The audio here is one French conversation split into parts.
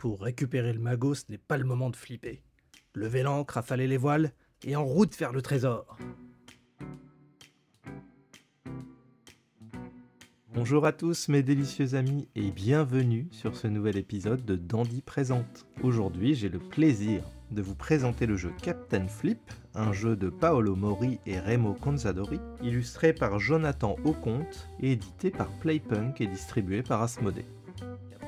Pour récupérer le magot, ce n'est pas le moment de flipper. Levez l'ancre, affalez les voiles et en route vers le trésor. Bonjour à tous mes délicieux amis et bienvenue sur ce nouvel épisode de Dandy Présente. Aujourd'hui j'ai le plaisir de vous présenter le jeu Captain Flip, un jeu de Paolo Mori et Remo Conzadori, illustré par Jonathan Auconte et édité par Playpunk et distribué par Asmodee.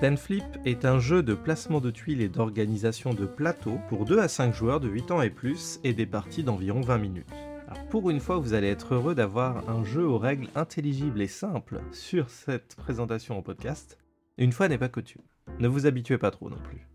Captain Flip est un jeu de placement de tuiles et d'organisation de plateaux pour 2 à 5 joueurs de 8 ans et plus et des parties d'environ 20 minutes. Pour une fois, vous allez être heureux d'avoir un jeu aux règles intelligibles et simples sur cette présentation en podcast. Une fois n'est pas coutume. Ne vous habituez pas trop non plus.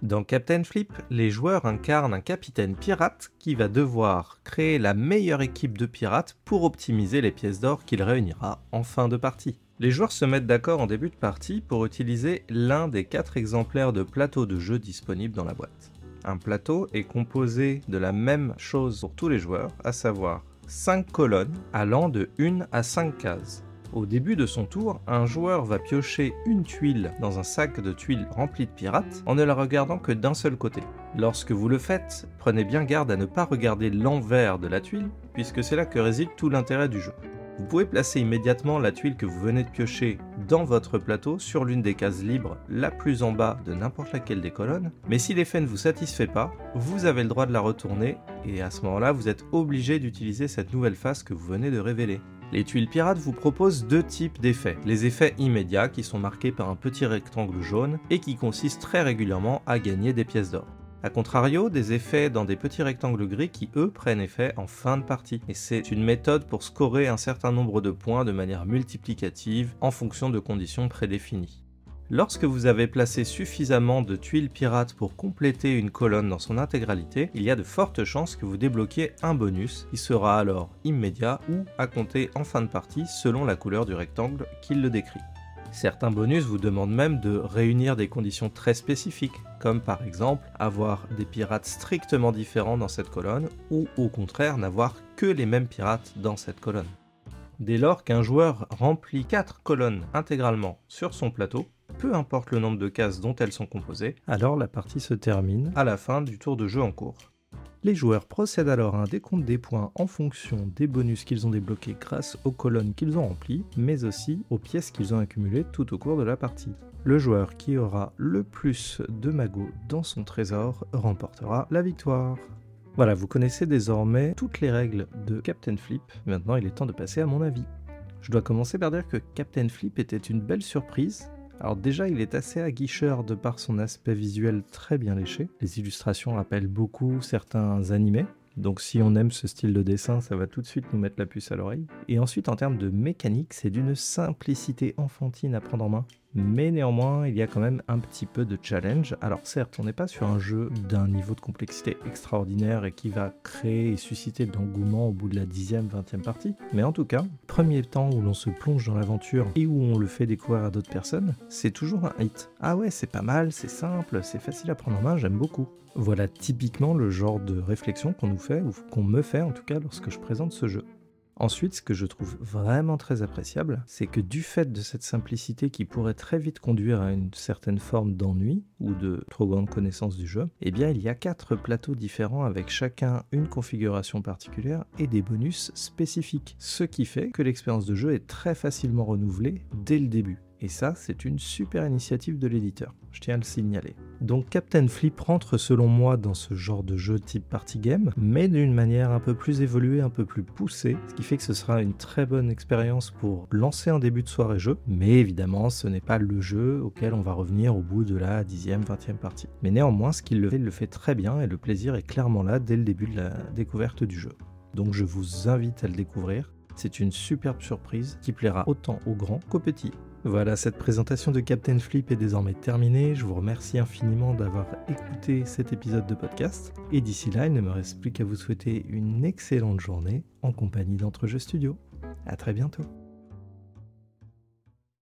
Dans Captain Flip, les joueurs incarnent un capitaine pirate qui va devoir créer la meilleure équipe de pirates pour optimiser les pièces d'or qu'il réunira en fin de partie. Les joueurs se mettent d'accord en début de partie pour utiliser l'un des quatre exemplaires de plateau de jeu disponibles dans la boîte. Un plateau est composé de la même chose pour tous les joueurs, à savoir 5 colonnes allant de 1 à 5 cases. Au début de son tour, un joueur va piocher une tuile dans un sac de tuiles rempli de pirates en ne la regardant que d'un seul côté. Lorsque vous le faites, prenez bien garde à ne pas regarder l'envers de la tuile, puisque c'est là que réside tout l'intérêt du jeu. Vous pouvez placer immédiatement la tuile que vous venez de piocher dans votre plateau sur l'une des cases libres la plus en bas de n'importe laquelle des colonnes, mais si l'effet ne vous satisfait pas, vous avez le droit de la retourner et à ce moment-là vous êtes obligé d'utiliser cette nouvelle face que vous venez de révéler. Les tuiles pirates vous proposent deux types d'effets. Les effets immédiats qui sont marqués par un petit rectangle jaune et qui consistent très régulièrement à gagner des pièces d'or. A contrario, des effets dans des petits rectangles gris qui eux prennent effet en fin de partie. Et c'est une méthode pour scorer un certain nombre de points de manière multiplicative en fonction de conditions prédéfinies. Lorsque vous avez placé suffisamment de tuiles pirates pour compléter une colonne dans son intégralité, il y a de fortes chances que vous débloquiez un bonus qui sera alors immédiat ou à compter en fin de partie selon la couleur du rectangle qui le décrit. Certains bonus vous demandent même de réunir des conditions très spécifiques, comme par exemple avoir des pirates strictement différents dans cette colonne, ou au contraire n'avoir que les mêmes pirates dans cette colonne. Dès lors qu'un joueur remplit 4 colonnes intégralement sur son plateau, peu importe le nombre de cases dont elles sont composées, alors la partie se termine à la fin du tour de jeu en cours. Les joueurs procèdent alors à un décompte des points en fonction des bonus qu'ils ont débloqués grâce aux colonnes qu'ils ont remplies, mais aussi aux pièces qu'ils ont accumulées tout au cours de la partie. Le joueur qui aura le plus de magots dans son trésor remportera la victoire. Voilà, vous connaissez désormais toutes les règles de Captain Flip. Maintenant, il est temps de passer à mon avis. Je dois commencer par dire que Captain Flip était une belle surprise alors déjà, il est assez aguicheur de par son aspect visuel très bien léché. Les illustrations rappellent beaucoup certains animés. Donc si on aime ce style de dessin, ça va tout de suite nous mettre la puce à l'oreille. Et ensuite, en termes de mécanique, c'est d'une simplicité enfantine à prendre en main mais néanmoins il y a quand même un petit peu de challenge. Alors certes, on n'est pas sur un jeu d'un niveau de complexité extraordinaire et qui va créer et susciter de l'engouement au bout de la dixième, vingtième partie, mais en tout cas, premier temps où l'on se plonge dans l'aventure et où on le fait découvrir à d'autres personnes, c'est toujours un hit. Ah ouais, c'est pas mal, c'est simple, c'est facile à prendre en main, j'aime beaucoup. Voilà typiquement le genre de réflexion qu'on nous fait, ou qu'on me fait en tout cas lorsque je présente ce jeu. Ensuite, ce que je trouve vraiment très appréciable, c'est que du fait de cette simplicité qui pourrait très vite conduire à une certaine forme d'ennui ou de trop grande connaissance du jeu, eh bien il y a quatre plateaux différents avec chacun une configuration particulière et des bonus spécifiques. Ce qui fait que l'expérience de jeu est très facilement renouvelée dès le début. Et ça, c'est une super initiative de l'éditeur, je tiens à le signaler. Donc Captain Flip rentre selon moi dans ce genre de jeu type party game, mais d'une manière un peu plus évoluée, un peu plus poussée, ce qui fait que ce sera une très bonne expérience pour lancer un début de soirée jeu, mais évidemment ce n'est pas le jeu auquel on va revenir au bout de la 10e, 20e partie. Mais néanmoins, ce qu'il le fait, il le fait très bien et le plaisir est clairement là dès le début de la découverte du jeu. Donc je vous invite à le découvrir. C'est une superbe surprise qui plaira autant aux grands qu'aux petits. Voilà, cette présentation de Captain Flip est désormais terminée. Je vous remercie infiniment d'avoir écouté cet épisode de podcast. Et d'ici là, il ne me reste plus qu'à vous souhaiter une excellente journée en compagnie d'Entrejeux Studio. A très bientôt.